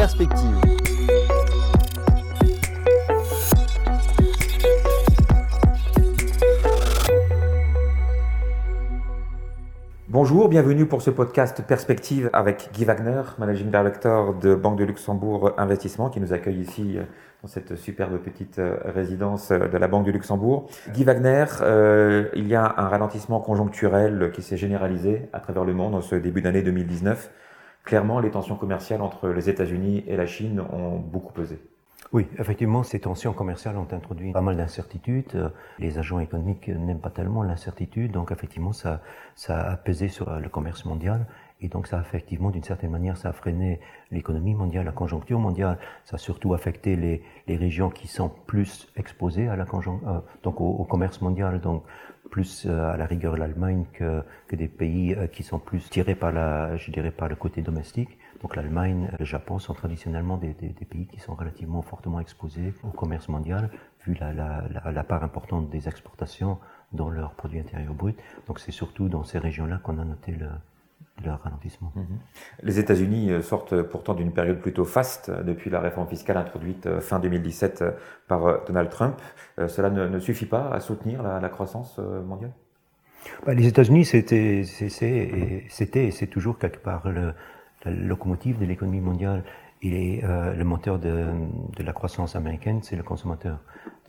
Perspective. Bonjour, bienvenue pour ce podcast Perspective avec Guy Wagner, Managing Director de Banque de Luxembourg Investissement, qui nous accueille ici euh, dans cette superbe petite euh, résidence euh, de la Banque de Luxembourg. Guy Wagner, il y a un ralentissement conjoncturel qui s'est généralisé à travers le monde en ce début d'année 2019. Clairement, les tensions commerciales entre les États-Unis et la Chine ont beaucoup pesé. Oui, effectivement, ces tensions commerciales ont introduit pas mal d'incertitudes. Les agents économiques n'aiment pas tellement l'incertitude, donc effectivement, ça, ça a pesé sur le commerce mondial. Et donc, ça effectivement, d'une certaine manière, ça a freiné l'économie mondiale, la conjoncture mondiale. Ça a surtout affecté les, régions qui sont plus exposées à la euh, donc au, commerce mondial, donc plus euh, à la rigueur l'Allemagne que, que des pays euh, qui sont plus tirés par la, je dirais, par le côté domestique. Donc l'Allemagne, le Japon sont traditionnellement des, des, des, pays qui sont relativement fortement exposés au commerce mondial, vu la, la, la, part importante des exportations dans leur produit intérieur brut. Donc c'est surtout dans ces régions-là qu'on a noté le, le ralentissement. Mhm. Les États-Unis euh, sortent pourtant d'une période plutôt faste euh, depuis la réforme fiscale introduite euh, fin 2017 par Donald Trump. Cela ne, ne suffit pas à soutenir la, la croissance mondiale? Bah, Les États-Unis, c'était et c'est toujours quelque part le, la locomotive de l'économie mondiale et euh, le moteur de, la croissance américaine, c'est le consommateur.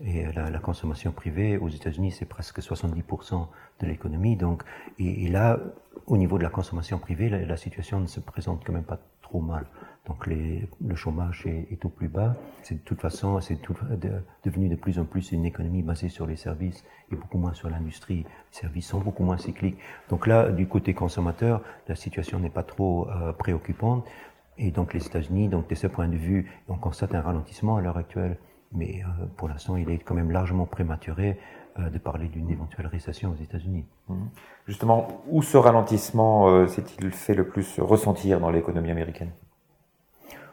Et la, la consommation privée aux États-Unis, c'est presque 70% de l'économie. Donc, et, là, au niveau de la consommation privée, la, situation ne se présente quand même pas trop mal. Donc, le chômage est, est, au plus bas. C'est de toute façon, c'est de, devenu de plus en plus une économie basée sur les services et beaucoup moins sur l'industrie. Les services sont beaucoup moins cycliques. Donc là, du côté consommateur, la situation n'est pas trop euh, préoccupante. Et donc les États-Unis, donc de ce point de vue, on constate un ralentissement à l'heure actuelle, mais euh, pour l'instant, il est quand même largement prématuré euh, de parler d'une éventuelle récession aux États-Unis. Mmh. Justement, où ce ralentissement euh, s'est-il fait le plus ressentir dans l'économie américaine?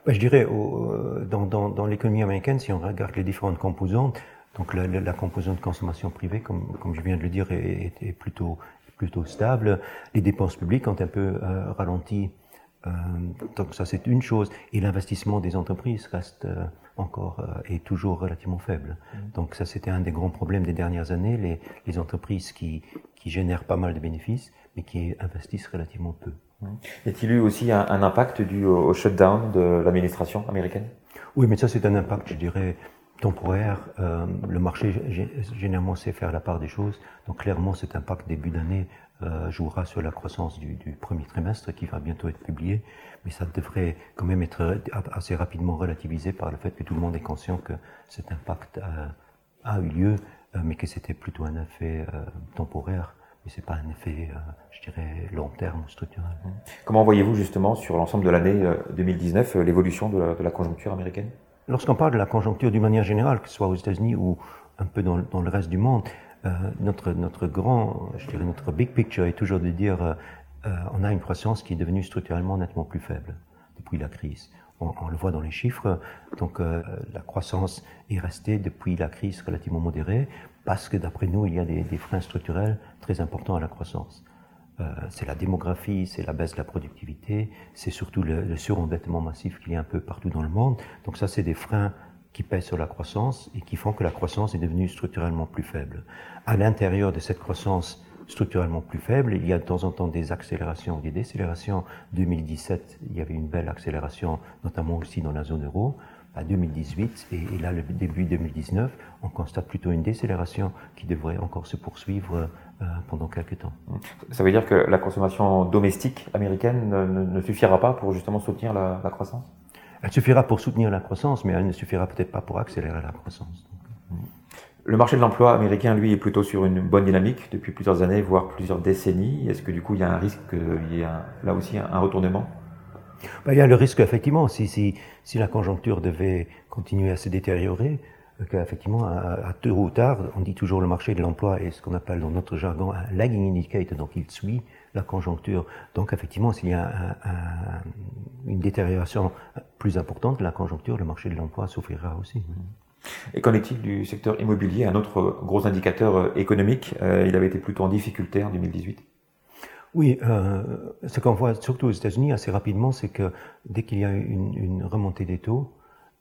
Ben, Je dirais, au, dans, dans, dans l'économie américaine, si on regarde les différentes composantes, donc la, la, la composante consommation privée, comme, comme je viens de le dire, est, est, plutôt, plutôt stable. Les dépenses publiques ont un peu ralenti euh, donc ça c'est une chose. Et l'investissement des entreprises reste euh, encore euh, est toujours relativement faible. Mm. Donc ça c'était un des grands problèmes des dernières années. Les, les entreprises qui, qui génèrent pas mal de bénéfices, mais qui investissent relativement peu. Mm. Y a-t-il eu aussi un, un impact dû au, shutdown de l'administration américaine? Oui, mais ça c'est un impact, je dirais, temporaire. Euh, le marché généralement sait faire la part des choses. Donc clairement, cet impact début d'année euh, jouera sur la croissance du, du, premier trimestre qui va bientôt être publié, mais ça devrait quand même être assez rapidement relativisé par le fait que tout le monde est conscient que cet impact a, a eu lieu, euh, mais que c'était plutôt un effet euh, temporaire, mais c'est pas un effet, euh, je dirais, long terme structurel. Comment voyez-vous justement sur l'ensemble de l'année 2019 l'évolution de, de, la conjoncture américaine? Lorsqu'on parle de la conjoncture d'une manière générale, que ce soit aux États-Unis ou un peu dans, dans le reste du monde, euh, notre, notre grand, je dirais notre big picture est toujours de dire euh, euh, on a une croissance qui est devenue structurellement nettement plus faible depuis la crise. On, le voit dans les chiffres. Donc la croissance est restée depuis la crise relativement modérée parce que d'après nous, il y a des, freins structurels très importants à la croissance. Euh, c'est la démographie, c'est la baisse de la productivité, c'est surtout le surendettement massif qu'il y a un peu partout dans le monde. Donc ça, c'est des freins qui pèsent sur la croissance et qui font que la croissance est devenue structurellement plus faible. À l'intérieur de cette croissance structurellement plus faible, il y a de temps en temps des accélérations ou des décélérations. 2017, il y avait une belle accélération, notamment aussi dans la zone euro. À 2018 et, là, le début 2019, on constate plutôt une décélération qui devrait encore se poursuivre euh, pendant quelques temps. Ça veut dire que la consommation domestique américaine ne, suffira pas pour justement soutenir la croissance? Elle suffira pour soutenir la croissance, mais elle ne suffira peut-être pas pour accélérer la croissance. Le marché de l'emploi américain, lui, est plutôt sur une bonne dynamique depuis plusieurs années, voire plusieurs décennies. Est-ce que du coup, il y a un risque qu'il y ait là aussi un, retournement? Ben, Il y a le risque, effectivement, si, si, si, la conjoncture devait continuer à se détériorer, qu'effectivement, à, à tôt ou tard, on dit toujours le marché de l'emploi est ce qu'on appelle dans notre jargon un lagging indicator, donc il suit la conjoncture. Donc effectivement, s'il y a un, un, une détérioration plus importante de la conjoncture, le marché de l'emploi souffrira aussi. Et qu'en est-il du secteur immobilier, un autre gros indicateur euh, économique euh, Il avait été plutôt en difficulté en 2018 Oui, euh, ce qu'on voit surtout aux États-Unis assez rapidement, c'est que dès qu'il y a une, une remontée des taux,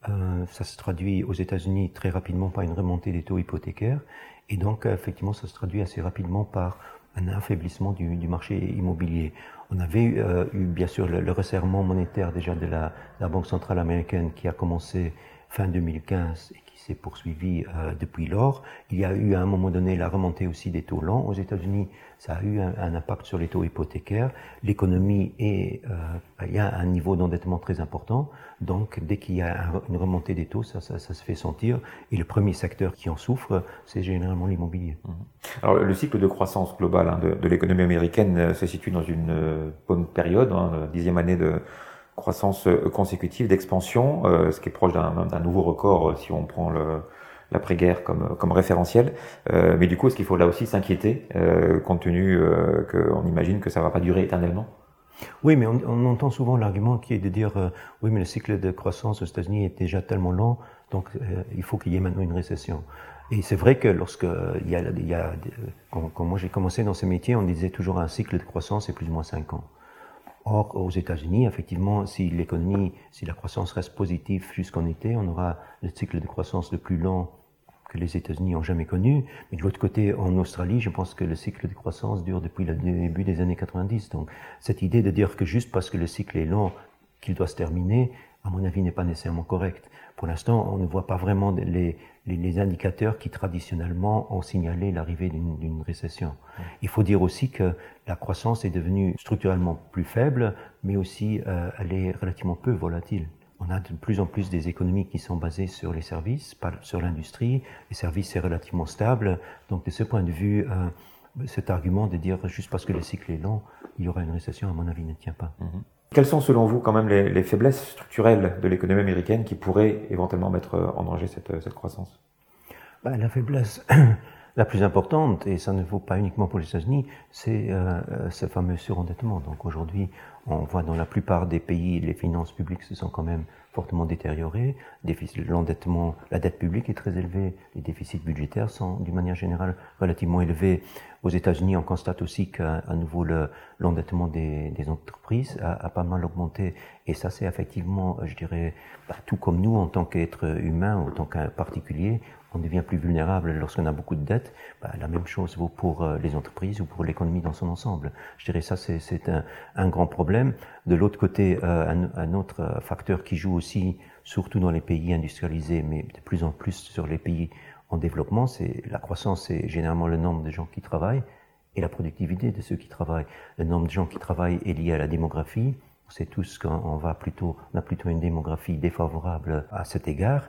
euh, ça se traduit aux États-Unis très rapidement par une remontée des taux hypothécaires, et donc effectivement, ça se traduit assez rapidement par un affaiblissement du, marché immobilier. On avait euh, eu bien sûr le, le, resserrement monétaire déjà de la, la, Banque centrale américaine qui a commencé fin 2015 et s'est poursuivi euh, depuis lors. Il y a eu à un moment donné la remontée aussi des taux lents aux États-Unis. Ça a eu un, un, impact sur les taux hypothécaires. L'économie est, euh, il y a un niveau d'endettement très important. Donc, dès qu'il y a une remontée des taux, ça, ça, ça, se fait sentir. Et le premier secteur qui en souffre, c'est généralement l'immobilier. Mmh. Alors, le cycle de croissance globale hein, de, de l'économie américaine euh, se situe dans une euh, bonne période, hein, dixième année de croissance euh, consécutive d'expansion, euh, ce qui est proche d'un nouveau record euh, si on prend l'après-guerre comme, référentiel. Mais du coup, est-ce qu'il faut là aussi s'inquiéter, compte tenu qu'on imagine que ça va pas durer éternellement Oui, mais on, entend souvent l'argument qui est de dire oui, mais le cycle de croissance aux États-Unis est déjà tellement lent, donc il faut qu'il y ait maintenant une récession. Et c'est vrai que lorsque il y a, quand moi j'ai commencé dans ce métier, on disait toujours un cycle de croissance est plus ou moins 5 ans. Or, aux États-Unis, effectivement, si l'économie, si la croissance reste positive jusqu'en été, on aura le cycle de croissance le plus lent que les États-Unis ont jamais connu. Mais de l'autre côté, en Australie, je pense que le cycle de croissance dure depuis le début des années 90. Donc, cette idée de dire que juste parce que le cycle est lent, qu'il doit se terminer, à mon avis, n'est pas nécessairement correcte. Pour l'instant, on ne voit pas vraiment les, les, les, indicateurs qui traditionnellement ont signalé l'arrivée d'une récession. Il faut dire aussi que la croissance est devenue structurellement plus faible, mais aussi euh, elle est relativement peu volatile. On a de plus en plus des économies qui sont basées sur les services, pas sur l'industrie. Les services, c'est relativement stable. Donc, de ce point de vue, euh, cet argument de dire juste parce que le cycle est lent, il y aura une récession, à mon avis, ne tient pas. Mmh. Quelles sont selon vous quand même les, les faiblesses structurelles de l'économie américaine qui pourraient éventuellement mettre en danger cette, croissance? Ben, La faiblesse la plus importante, et ça ne vaut pas uniquement pour les États-Unis, c'est euh, ce fameux surendettement. Donc aujourd'hui, on voit dans la plupart des pays, les finances publiques se sont quand même fortement détériorées. L'endettement, la dette publique est très élevée, les déficits budgétaires sont d'une manière générale relativement élevés. Aux États-Unis, on constate aussi qu'à nouveau l'endettement le, des, entreprises a, a, pas mal augmenté. Et ça, c'est effectivement, je dirais, bah, tout comme nous en tant qu'être humain, en tant qu'un particulier, on devient plus vulnérable lorsqu'on a beaucoup de dettes. Bah, la même chose vaut pour euh, les entreprises ou pour l'économie dans son ensemble. Je dirais ça, c'est un, grand problème. De l'autre côté, euh, un, autre facteur qui joue aussi, surtout dans les pays industrialisés, mais de plus en plus sur les pays en développement, c'est la croissance, c'est généralement le nombre de gens qui travaillent et la productivité de ceux qui travaillent. Le nombre de gens qui travaillent est lié à la démographie. On sait tous qu'on va plutôt, on a plutôt une démographie défavorable à cet égard.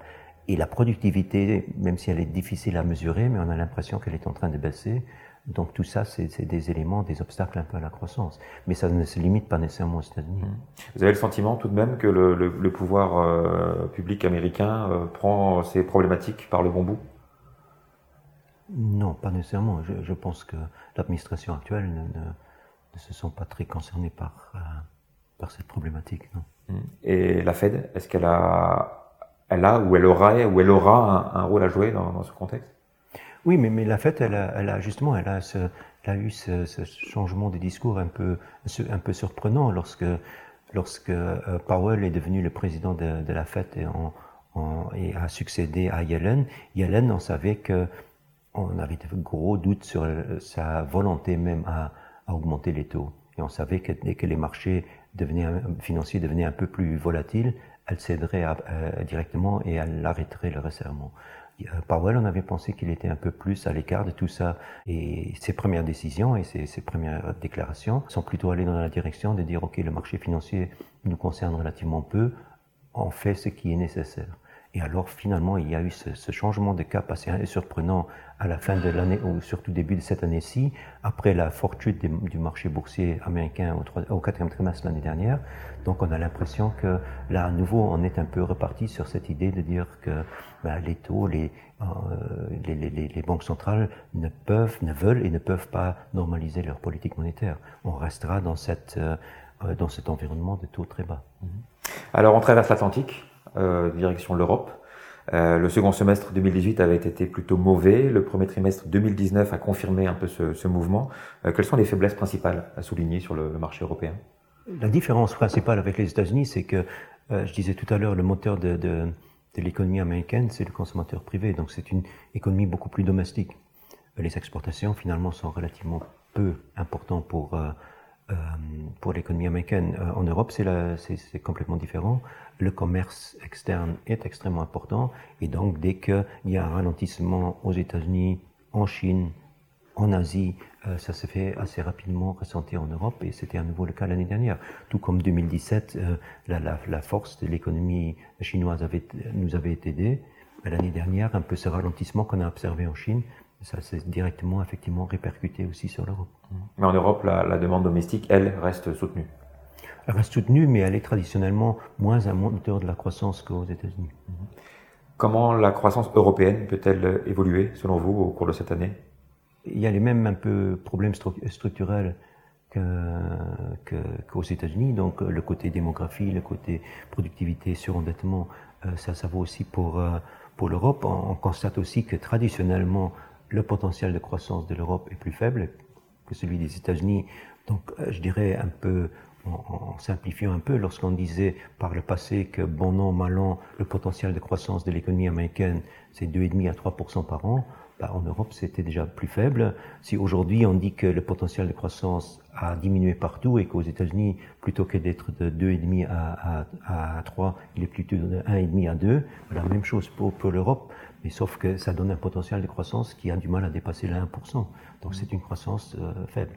Et la productivité, même si elle est difficile à mesurer, mais on a l'impression qu'elle est en train de baisser. Donc tout ça, c'est des éléments, des obstacles un peu à la croissance. Mais ça ne se limite pas nécessairement aux États-Unis. Mmh. Vous avez le sentiment tout de même que le, le, le pouvoir euh, public américain euh, prend ces problématiques par le bon bout? Non, pas nécessairement. Je, je pense que l'administration actuelle ne, ne, ne, se sent pas très concernée par, euh, par cette problématique. Non. Mmh. Et la Fed, est-ce qu'elle a elle a ou elle aura ou elle aura un, rôle à jouer dans, ce contexte? Oui, mais, la fête, elle a, justement, elle a, eu ce, changement de discours un peu, surprenant lorsque, lorsque euh, Powell est devenu le président de, la fête et, a succédé à Yellen. Yellen, on savait que on avait de gros doutes sur sa volonté même à, augmenter les taux. Et on savait que dès que les marchés devenaient, financiers devenaient un peu plus volatiles, elle céderait euh, directement et elle arrêterait le resserrement. Euh, Powell, on avait pensé qu'il était un peu plus à l'écart de tout ça. Et ses premières décisions et ses, ses, premières déclarations sont plutôt allées dans la direction de dire, OK, le marché financier nous concerne relativement peu, on fait ce qui est nécessaire. Et alors finalement, il y a eu ce, changement de cap assez surprenant à la fin de l'année, ou surtout début de cette année-ci, après la des, du marché boursier américain au, 3, au quatrième trimestre l'année dernière. Donc on a l'impression que là, à nouveau, on est un peu reparti sur cette idée de dire que ben, les taux, les, euh, les, banques centrales ne peuvent, ne veulent et ne peuvent pas normaliser leur politique monétaire. On restera dans, cette, euh, dans cet environnement de taux très bas. Alors on traverse l'Atlantique euh, direction l'Europe. Euh, le second semestre 2018 avait été plutôt mauvais. Le premier trimestre 2019 a confirmé un peu ce, mouvement. Euh, quelles sont les faiblesses principales à souligner sur le, marché européen? La différence principale avec les États-Unis, c'est que, euh, je disais tout à l'heure, le moteur de, l'économie américaine, c'est le consommateur privé. Donc c'est une économie beaucoup plus domestique. Les exportations, finalement, sont relativement peu importantes pour... Euh, euh, pour l'économie américaine. Euh, en Europe, c'est complètement différent. Le commerce externe est extrêmement important et donc dès qu'il y a un ralentissement aux États-Unis, en Chine, en Asie, euh, ça se fait assez rapidement ressentir en Europe et c'était à nouveau le cas l'année dernière. Tout comme 2017, euh, la, force de l'économie chinoise nous avait été aidée. L'année dernière, un peu ce ralentissement qu'on a observé en Chine ça s'est directement, effectivement, répercuté aussi sur l'Europe. Mais en Europe, la, la, demande domestique, elle, reste soutenue. Elle reste soutenue, mais elle est traditionnellement moins un moteur de la croissance qu'aux États-Unis. Comment la croissance européenne peut-elle évoluer, selon vous, au cours de cette année? Il y a les mêmes un peu problèmes structurels qu'aux que, États-Unis. Donc, le côté démographie, le côté productivité, surendettement, euh, ça, ça vaut aussi pour, euh, pour l'Europe. On, on constate aussi que traditionnellement, le potentiel de croissance de l'Europe est plus faible que celui des États-Unis. Donc, euh, je dirais un peu, en, en simplifiant un peu, lorsqu'on disait par le passé que bon an, mal an, le potentiel de croissance de l'économie américaine, c'est 2,5 à 3% par an, bah, en Europe, c'était déjà plus faible. Si aujourd'hui on dit que le potentiel de croissance a diminué partout et qu'aux États-Unis, plutôt que d'être de 2,5 à, à, à 3, il est plutôt de 1,5 à 2, la même chose pour, l'Europe. Mais sauf que ça donne un potentiel de croissance qui a du mal à dépasser les 1%. Donc c'est une croissance euh, faible.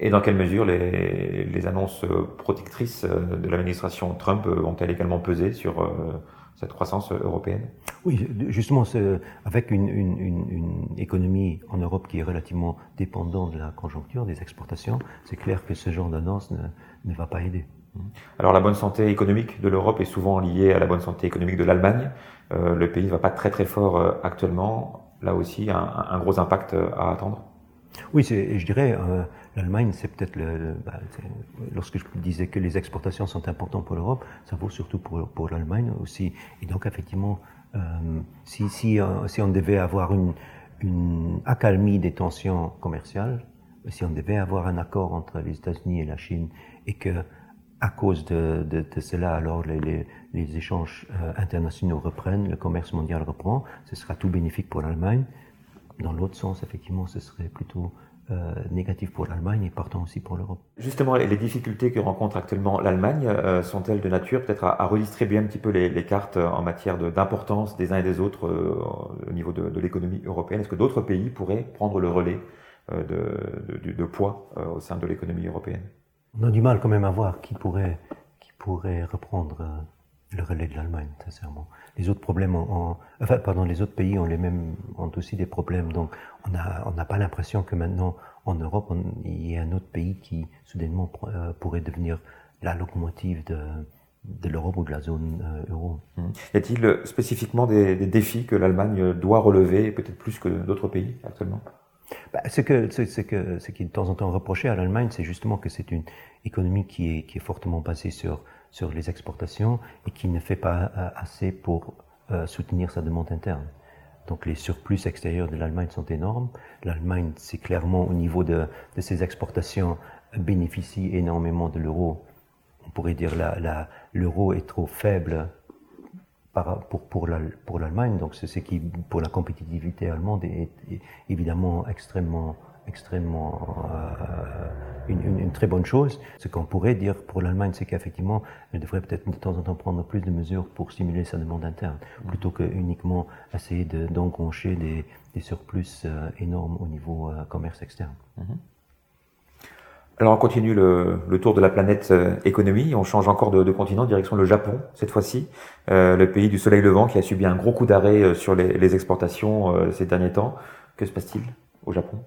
Et dans quelle mesure les, annonces protectrices de l'administration Trump ont-elles également pesé sur euh, cette croissance européenne? Oui, justement, avec une, une, une, une, économie en Europe qui est relativement dépendante de la conjoncture, des exportations, c'est clair que ce genre d'annonce ne, ne va pas aider. Alors la bonne santé économique de l'Europe est souvent liée à la bonne santé économique de l'Allemagne. Euh, le pays ne va pas très très fort euh, actuellement. Là aussi, un, un, gros impact euh, à attendre? Oui, je dirais, euh, l'Allemagne, c'est peut-être le, bah, lorsque je disais que les exportations sont importantes pour l'Europe, ça vaut surtout pour, pour l'Allemagne aussi. Et donc, effectivement, euh, si, si, si on devait avoir une, accalmie des tensions commerciales, si on devait avoir un accord entre les États-Unis et la Chine, et que à cause de, de, cela, alors les, les, les échanges euh, internationaux reprennent, le commerce mondial reprend, ce sera tout bénéfique pour l'Allemagne. Dans l'autre sens, effectivement, ce serait plutôt euh, négatif pour l'Allemagne et partant aussi pour l'Europe. Justement, les difficultés que rencontre actuellement l'Allemagne euh, sont-elles de nature peut-être à, à, redistribuer un petit peu les, les cartes en matière d'importance des uns et des autres euh, au niveau de, de l'économie européenne? Est-ce que d'autres pays pourraient prendre le relais euh, de, de, poids euh, au sein de l'économie européenne? On a du mal quand même à voir qui pourrait, qui pourrait reprendre euh, le relais de l'Allemagne, sincèrement. Les autres problèmes, ont, ont, enfin, pardon, les autres pays ont les mêmes, ont aussi des problèmes. Donc, on n'a on pas l'impression que maintenant, en Europe, il y ait un autre pays qui, soudainement, euh, pourrait devenir la locomotive de, de l'Europe ou de la zone euh, euro. Mmh. Y a-t-il spécifiquement des, des défis que l'Allemagne doit relever, peut-être plus que d'autres pays actuellement? Bah, ce, que, ce, ce, que, ce qui est de temps en temps reproché à l'Allemagne, c'est justement que c'est une économie qui est, qui est fortement basée sur, sur les exportations et qui ne fait pas euh, assez pour euh, soutenir sa demande interne. Donc les surplus extérieurs de l'Allemagne sont énormes. L'Allemagne, c'est clairement au niveau de, de ses exportations, bénéficie énormément de l'euro. On pourrait dire la, l'euro est trop faible pour, pour, la, pour l'Allemagne, donc c'est ce qui, pour la compétitivité allemande, est évidemment extrêmement, extrêmement euh, une, une, une, très bonne chose. Ce qu'on pourrait dire pour l'Allemagne, c'est qu'effectivement, elle devrait peut-être de temps en temps prendre plus de mesures pour stimuler sa demande interne, plutôt que uniquement essayer de, d'engoncher des, des surplus euh, énormes au niveau euh, commerce externe. Mm-hmm. Alors on continue le, le, tour de la planète euh, économie, on change encore de, de, continent, direction le Japon cette fois-ci, le pays du soleil levant qui a subi un gros coup d'arrêt sur les, les exportations ces derniers temps. Que se passe-t-il au Japon?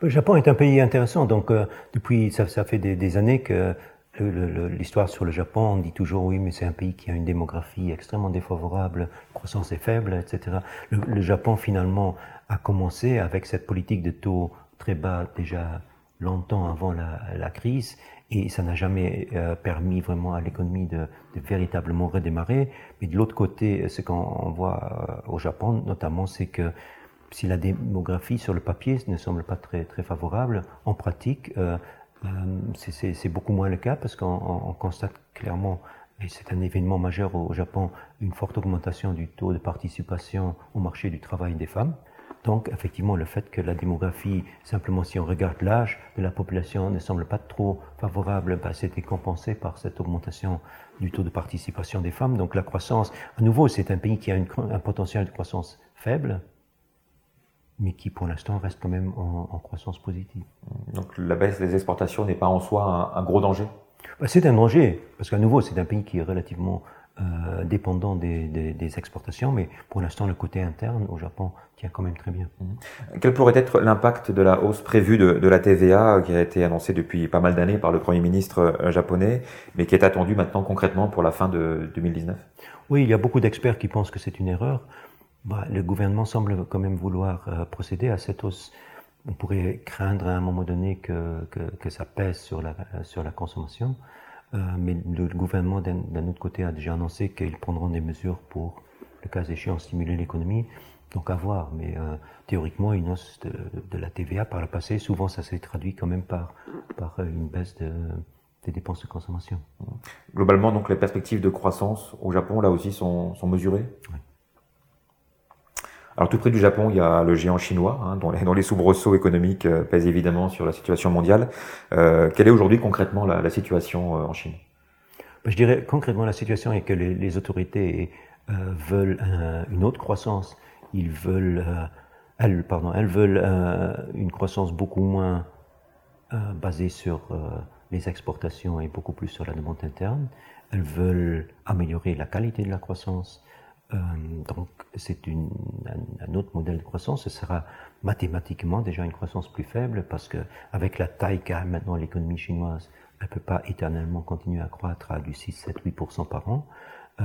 Le Japon est un pays intéressant, donc euh, depuis ça, ça, fait des, des années que l'histoire sur le Japon, on dit toujours oui, mais c'est un pays qui a une démographie extrêmement défavorable, croissance est faible, etc. Le, le Japon finalement a commencé avec cette politique de taux très bas déjà longtemps avant la, la, crise et ça n'a jamais permis vraiment à l'économie de, de, véritablement redémarrer. Mais de l'autre côté, ce qu'on voit au Japon notamment, c'est que si la démographie sur le papier ne semble pas très, très favorable, en pratique, euh, euh, c'est beaucoup moins le cas parce qu'on constate clairement, et c'est un événement majeur au Japon, une forte augmentation du taux de participation au marché du travail des femmes. Donc, effectivement, le fait que la démographie, simplement si on regarde l'âge de la population, ne semble pas trop favorable, bah, c'était compensé par cette augmentation du taux de participation des femmes. Donc, la croissance, à nouveau, c'est un pays qui a un potentiel de croissance faible, mais qui pour l'instant reste quand même en, croissance positive. Donc la baisse des exportations n'est pas en soi un, gros danger? Bah, C'est un danger, parce qu'à nouveau, c'est un pays qui est relativement euh, dépendant des, des, exportations, mais pour l'instant, le côté interne au Japon tient quand même très bien. Mmh. Quel pourrait être l'impact de la hausse prévue de, de, la TVA qui a été annoncée depuis pas mal d'années par le Premier ministre euh, japonais, mais qui est attendue maintenant concrètement pour la fin de 2019 Oui, il y a beaucoup d'experts qui pensent que c'est une erreur. Bah, le gouvernement semble quand même vouloir euh, procéder à cette hausse. On pourrait craindre à un moment donné que, que, que ça pèse sur la, sur la consommation, euh, mais le gouvernement d'un autre côté a déjà annoncé qu'ils prendront des mesures pour, le cas échéant, stimuler l'économie. Donc à voir, mais euh, théoriquement, une hausse de, de, la TVA par le passé, souvent ça s'est traduit quand même par, par une baisse de, des dépenses de consommation. Globalement, donc les perspectives de croissance au Japon, là aussi, sont, sont mesurées? Oui. Alors tout près du Japon, il y a le géant chinois, hein, dont, les, dont, les, soubresauts économiques euh, pèsent évidemment sur la situation mondiale. Euh, quelle est aujourd'hui concrètement la, situation euh, en Chine? Ben, Je dirais concrètement la situation est que les, autorités veulent une autre croissance. Ils veulent, elles, pardon, elles veulent une croissance beaucoup moins basée sur les exportations et beaucoup plus sur la demande interne. Elles veulent améliorer la qualité de la croissance euh, donc, c'est un, autre modèle de croissance. Ce sera mathématiquement déjà une croissance plus faible parce que avec la taille qu'a maintenant l'économie chinoise, elle peut pas éternellement continuer à croître à du 6, 7, 8% par an. Euh,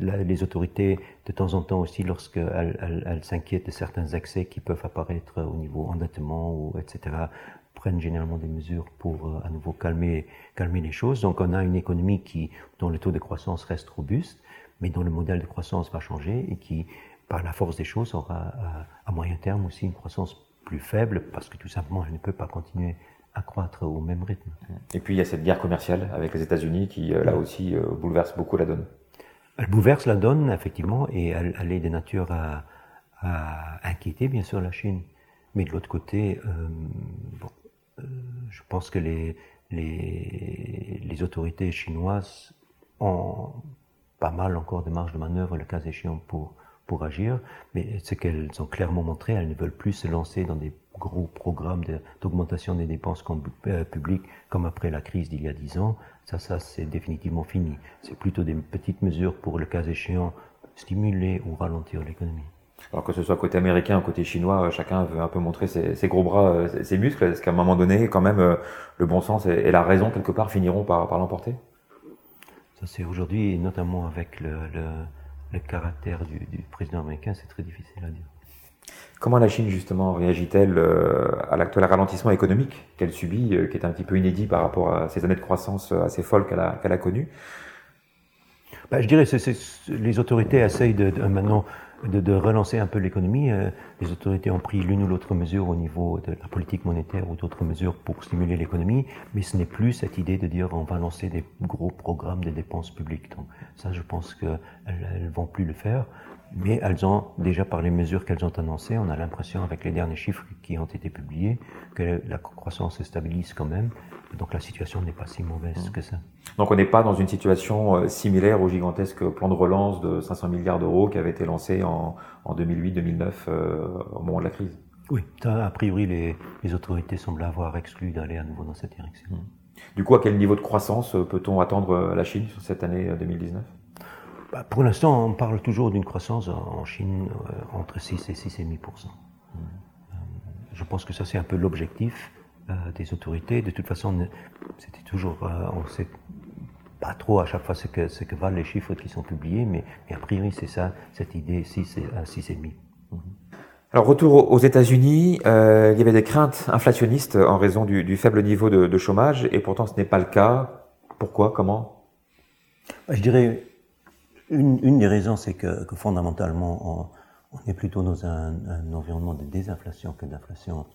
les autorités, de temps en temps aussi, lorsqu'elles elles, elles s'inquiètent de certains excès qui peuvent apparaître au niveau endettement ou etc., prennent généralement des mesures pour euh, à nouveau calmer, calmer les choses. Donc on a une économie qui, dont le taux de croissance reste robuste, mais dont le modèle de croissance va changer et qui, par la force des choses, aura à, moyen terme aussi une croissance plus faible parce que tout simplement, elle ne peut pas continuer à croître au même rythme. Et puis il y a cette guerre commerciale avec les États-Unis qui, euh, là aussi, euh, bouleverse beaucoup la donne. Elle bouleverse la donne, effectivement, et elle, elle est de nature à, à, inquiéter, bien sûr, la Chine. Mais de l'autre côté, euh, bon, euh, je pense que les, les, les autorités chinoises ont pas mal encore de marge de manœuvre, le cas échéant, pour, pour agir. Mais ce qu'elles ont clairement montré, elles ne veulent plus se lancer dans des gros programmes d'augmentation des dépenses euh, publiques comme après la crise d'il y a dix ans. Ça, ça, c'est définitivement fini. C'est plutôt des petites mesures pour, le cas échéant, stimuler ou ralentir l'économie. Alors que ce soit côté américain ou côté chinois, chacun veut un peu montrer ses, gros bras, euh, ses muscles. Est-ce qu'à un moment donné, quand même, euh, le bon sens et, la raison, quelque part, finiront par l'emporter? C'est aujourd'hui, notamment avec le, le, caractère du, président américain, c'est très difficile à dire. Comment la Chine, justement, réagit-elle euh, à l'actuel ralentissement économique qu'elle subit, euh, qui est un petit peu inédit par rapport à ces années de croissance assez folles qu'elle a, qu'elle a connues? Bah, Je dirais que les autorités essayent de, de maintenant de, de, relancer un peu l'économie. Euh, les autorités ont pris l'une ou l'autre mesure au niveau de la politique monétaire ou d'autres mesures pour stimuler l'économie, mais ce n'est plus cette idée de dire on va lancer des gros programmes de dépenses publiques. Donc ça, je pense qu'elles ne vont plus le faire, mais elles ont déjà par les mesures qu'elles ont annoncées, on a l'impression avec les derniers chiffres qui ont été publiés que la croissance se stabilise quand même donc la situation n'est pas si mauvaise que ça. Donc on n'est pas dans une situation euh, similaire au gigantesque plan de relance de 500 milliards d'euros qui avait été lancé en, en 2008-2009 euh, au moment de la crise. Oui, a priori les, les, autorités semblent avoir exclu d'aller à nouveau dans cette direction. Mmh. Du coup, à quel niveau de croissance euh, peut-on attendre la Chine sur cette année 2019 bah, Pour l'instant, on parle toujours d'une croissance en Chine euh, entre 6 et 6,5%. Mmh. Euh, je pense que ça c'est un peu l'objectif. Euh, des autorités. De toute façon, c'était toujours, on sait pas trop à chaque fois ce que, ce que valent les chiffres qui sont publiés, mais, mais a priori c'est ça, cette idée 6 à 6,5. Mhm. Alors retour aux États-Unis, euh, il y avait des craintes inflationnistes en raison du, faible niveau de, chômage, et pourtant ce n'est pas le cas. Pourquoi? Comment? Je dirais une, des raisons, c'est que, fondamentalement, on, est plutôt dans un, environnement de désinflation que d'inflation.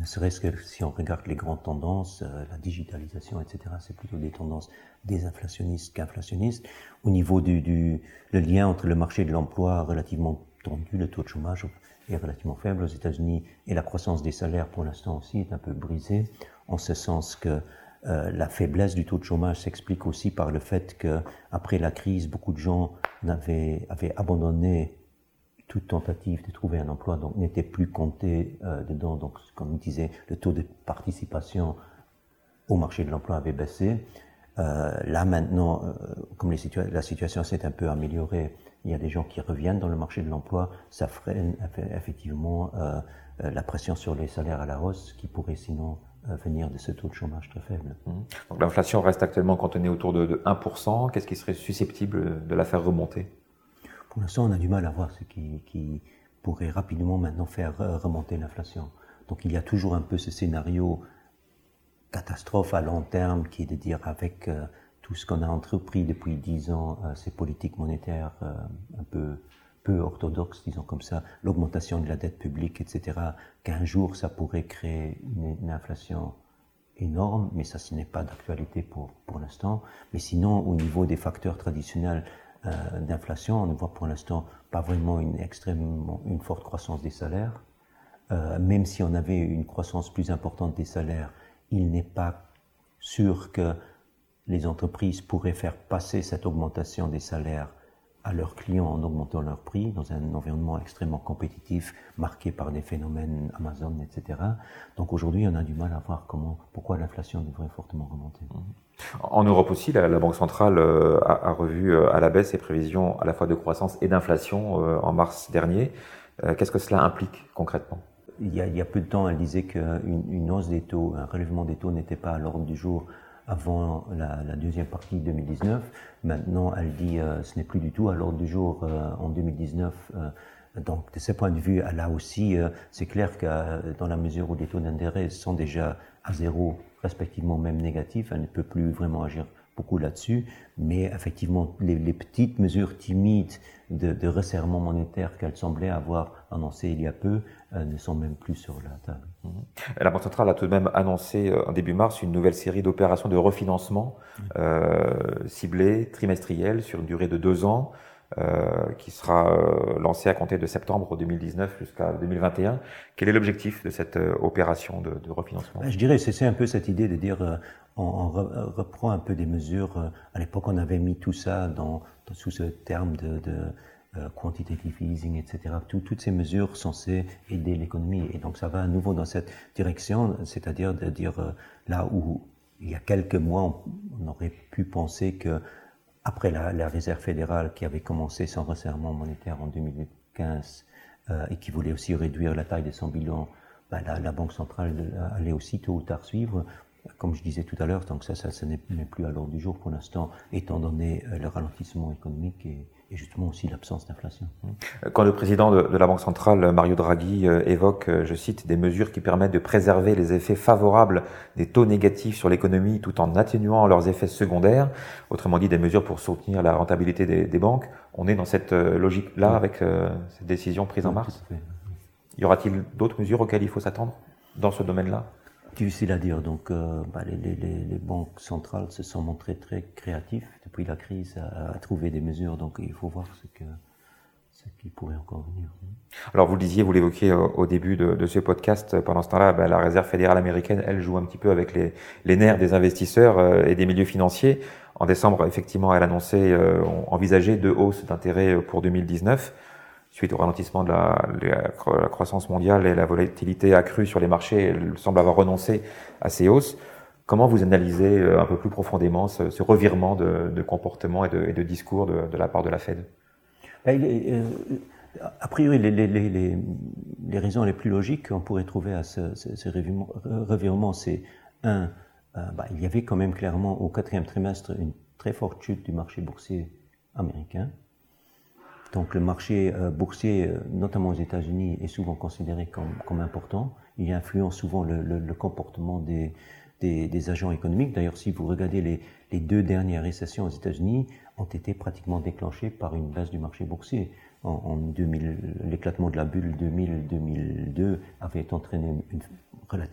Ne serait-ce que si on regarde les grandes tendances, euh, la digitalisation, etc., c'est plutôt des tendances désinflationnistes qu'inflationnistes. Au niveau du, lien entre le marché de l'emploi relativement tendu, le taux de chômage est relativement faible aux États-Unis et la croissance des salaires pour l'instant aussi est un peu brisée, en ce sens que euh, la faiblesse du taux de chômage s'explique aussi par le fait que après la crise, beaucoup de gens avaient, abandonné toute tentative de trouver un emploi, donc n'étaient plus comptés euh, dedans. Donc, comme je disais, le taux de participation au marché de l'emploi avait baissé. Euh, là maintenant, comme la situation s'est un peu améliorée, il y a des gens qui reviennent dans le marché de l'emploi, ça freine effectivement la pression sur les salaires à la hausse qui pourrait sinon euh, venir de ce taux de chômage très faible. Mmh. Donc l'inflation reste actuellement cantonnée autour de, de 1%. Qu'est-ce qui serait susceptible de la faire remonter? Pour l'instant, on a du mal à voir ce qui, qui pourrait rapidement maintenant faire remonter l'inflation. Donc il y a toujours un peu ce scénario catastrophe à long terme qui est de dire avec tout ce qu'on a entrepris depuis dix ans, euh, ces politiques monétaires euh, un peu peu orthodoxes, disons comme ça, l'augmentation de la dette publique, etc., qu'un jour ça pourrait créer une, inflation énorme, mais ça ce n'est pas d'actualité pour, pour l'instant. Mais sinon, au niveau des facteurs traditionnels euh, d'inflation, on ne voit pour l'instant pas vraiment une extrêmement une forte croissance des salaires. Euh, même si on avait une croissance plus importante des salaires, il n'est pas sûr que les entreprises pourraient faire passer cette augmentation des salaires à leurs clients en augmentant leurs prix dans un environnement extrêmement compétitif marqué par des phénomènes Amazon, etc. Donc aujourd'hui, on a du mal à voir comment, pourquoi l'inflation devrait fortement remonter. En Europe aussi, la, Banque centrale euh, a, revu euh, à la baisse ses prévisions à la fois de croissance et d'inflation euh, en mars dernier. Qu'est-ce que cela implique concrètement? Il y, a, il y, a, peu de temps, elle disait qu'une une hausse des taux, un relèvement des taux n'était pas à l'ordre du jour avant la, deuxième partie de 2019. Maintenant, elle dit euh, ce n'est plus du tout à l'ordre du jour euh, en 2019. Euh, donc, de ce point de vue, là aussi, c'est clair que dans la mesure où les taux d'intérêt sont déjà à zéro, respectivement même négatifs, elle ne peut plus vraiment agir beaucoup là-dessus, mais effectivement, les, petites mesures timides de, de resserrement monétaire qu'elle semblait avoir annoncées il y a peu euh, ne sont même plus sur la table. Mhm. La Banque centrale a tout de même annoncé euh, en début mars une nouvelle série d'opérations de refinancement euh, ciblées, trimestrielles, sur une durée de deux ans. Euh, qui sera euh, lancée à compter de septembre 2019 jusqu'à 2021. Quel est l'objectif de cette opération de, de refinancement? Je dirais, c'est un peu cette idée de dire, on, reprend un peu des mesures. À l'époque, on avait mis tout ça dans, sous ce terme de, de quantitative easing, etc. toutes ces mesures censées aider l'économie. Et donc, ça va à nouveau dans cette direction, c'est-à-dire de dire euh, là où il y a quelques mois, on, aurait pu penser que après la, Réserve fédérale qui avait commencé son resserrement monétaire en 2015 et qui voulait aussi réduire la taille de son bilan, bah, la, Banque centrale allait aussi tôt ou tard suivre comme je disais tout à l'heure, donc ça, ça, ça n'est plus à l'ordre du jour pour l'instant, étant donné euh, le ralentissement économique et, justement aussi l'absence d'inflation. Quand le président de, la Banque centrale, Mario Draghi, euh, évoque, euh, je cite, des mesures qui permettent de préserver les effets favorables des taux négatifs sur l'économie tout en atténuant leurs effets secondaires, autrement dit des mesures pour soutenir la rentabilité des, banques, on est dans cette logique-là avec cette décision prise en mars Y aura-t-il d'autres mesures auxquelles il faut s'attendre dans ce domaine-là? Difficile à dire. Donc, euh, bah, les, les, les, banques centrales se sont montrées très créatives depuis la crise à, trouver des mesures. Donc, il faut voir ce que ce qui pourrait encore venir. Alors, vous le disiez, vous l'évoquiez au, début de, de, ce podcast. Pendant ce temps-là, bah, la Réserve fédérale américaine, elle joue un petit peu avec les, les nerfs des investisseurs euh, et des milieux financiers. En décembre, effectivement, elle annonçait euh, envisager deux hausses d'intérêt pour 2019 suite au ralentissement de la, croissance mondiale et la volatilité accrue sur les marchés, elle semble avoir renoncé à ces hausses. Comment vous analysez euh, un peu plus profondément ce, revirement de, de, comportement et de, discours de, la part de la Fed? Ben, euh, A priori, les, raisons les plus logiques qu'on pourrait trouver à ce, revirement, c'est un, euh, bah, il y avait quand même clairement au quatrième trimestre une très forte chute du marché boursier américain Donc le marché boursier, notamment aux États-Unis, est souvent considéré comme, important. Il influence souvent le, comportement des, agents économiques. D'ailleurs, si vous regardez les, deux dernières récessions aux États-Unis, ont été pratiquement déclenchées par une baisse du marché boursier en, 2000, l'éclatement de la bulle 2000-2002 avait entraîné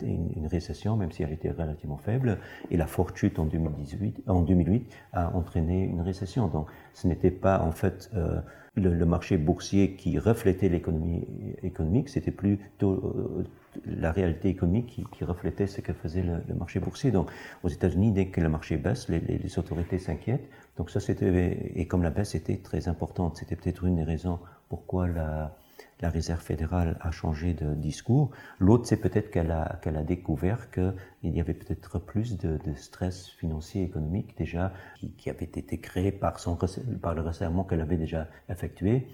une, récession, même si elle était relativement faible, et la forte chute en 2018, en 2008 a entraîné une récession. Donc, ce n'était pas en fait euh, le, marché boursier qui reflétait l'économie économique, c'était plutôt euh, la réalité économique qui, qui, reflétait ce que faisait le, marché boursier. Donc, aux États-Unis, dès que le marché baisse, les, les, les autorités s'inquiètent. Donc ça, c'était et comme la baisse était très importante, c'était peut-être une des raisons pourquoi la, la Réserve fédérale a changé de discours. L'autre, c'est peut-être qu'elle a, qu'elle a découvert qu'il y avait peut-être plus de, stress financier et économique déjà qui, avait été créé par, le resserrement qu'elle avait déjà effectué.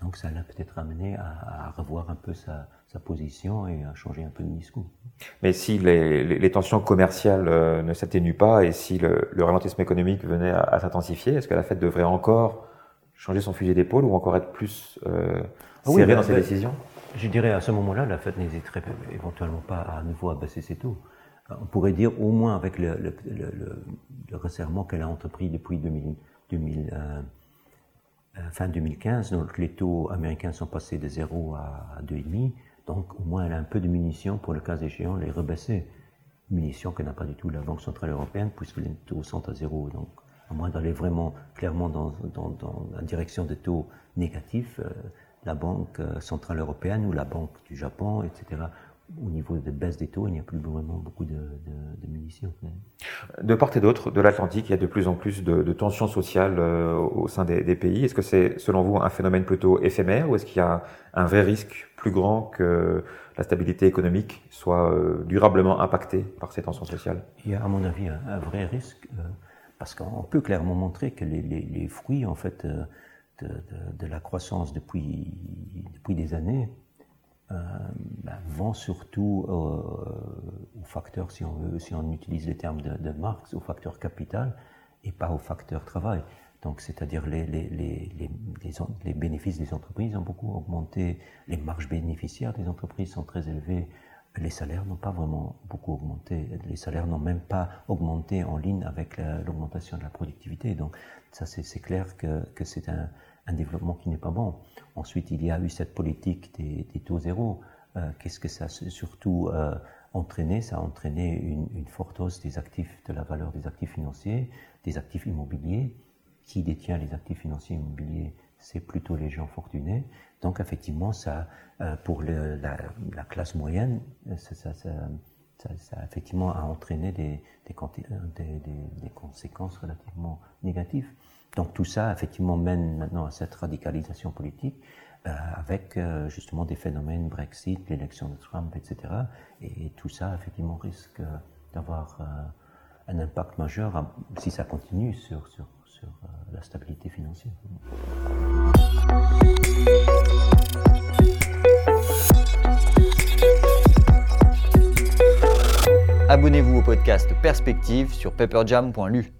Donc ça l'a peut-être amené à, revoir un peu sa, position et à changer un peu de discours. Mais si les, tensions commerciales euh, ne s'atténuent pas et si le, le ralentissement économique venait à, à s'intensifier, est-ce que la Fed devrait encore changer son fusil d'épaule ou encore être plus euh, ah serré dans ses décisions Je dirais à ce moment-là, la Fed n'hésiterait éventuellement pas à nouveau abaisser ses taux. On pourrait dire au moins avec le, le, le, le resserrement qu'elle a entrepris depuis 2000, 2000 euh, euh, fin 2015, donc les taux américains sont passés de 0 à 2,5, donc au moins elle a un peu de munitions pour le cas échéant les rebaisser. Munitions que n'a pas du tout la Banque Centrale Européenne puisque les taux sont à zéro. Donc à moins d'aller vraiment clairement dans, dans, dans, la direction des taux négatifs, euh, la Banque euh, Centrale Européenne ou la Banque du Japon, etc., au niveau de baisse des taux, il n'y a plus vraiment beaucoup de, de, de munitions. De part et d'autre de l'Atlantique, il y a de plus en plus de, de tensions sociales euh, au sein des, des pays. Est-ce que c'est, selon vous, un phénomène plutôt éphémère ou est-ce qu'il y a un vrai risque plus grand que la stabilité économique soit euh, durablement impactée par ces tensions sociales? Il y a, à mon avis, un, un vrai risque. Euh, parce qu'on peut clairement montrer que les, les, les fruits en fait de, la croissance depuis depuis des années euh, ben, surtout euh, aux facteurs, si on veut, si on utilise les termes de, Marx, au facteur capital et pas au facteur travail. Donc, c'est-à-dire les, les, les, les bénéfices des entreprises ont beaucoup augmenté, les marges bénéficiaires des entreprises sont très élevées, les salaires n'ont pas vraiment beaucoup augmenté. Les salaires n'ont même pas augmenté en ligne avec l'augmentation de la productivité. Donc ça, c'est clair que, que c'est un, un, développement qui n'est pas bon. Ensuite, il y a eu cette politique des, taux zéro. Euh, Qu'est-ce que ça a surtout euh, entraîné? Ça a entraîné une, forte hausse des actifs, de la valeur des actifs financiers, des actifs immobiliers. Qui détient les actifs financiers immobiliers? C'est plutôt les gens fortunés. Donc effectivement, ça, euh, pour la, la, classe moyenne, ça, effectivement a entraîné des, conséquences relativement négatives. Donc tout ça, effectivement, mène maintenant à cette radicalisation politique, euh, avec euh, justement des phénomènes Brexit, l'élection de Trump, etc. Et, tout ça, effectivement, risque d'avoir euh, un impact majeur, si ça continue, sur, sur, sur la stabilité financière. Abonnez-vous au podcast Perspective sur pepperjam.lu.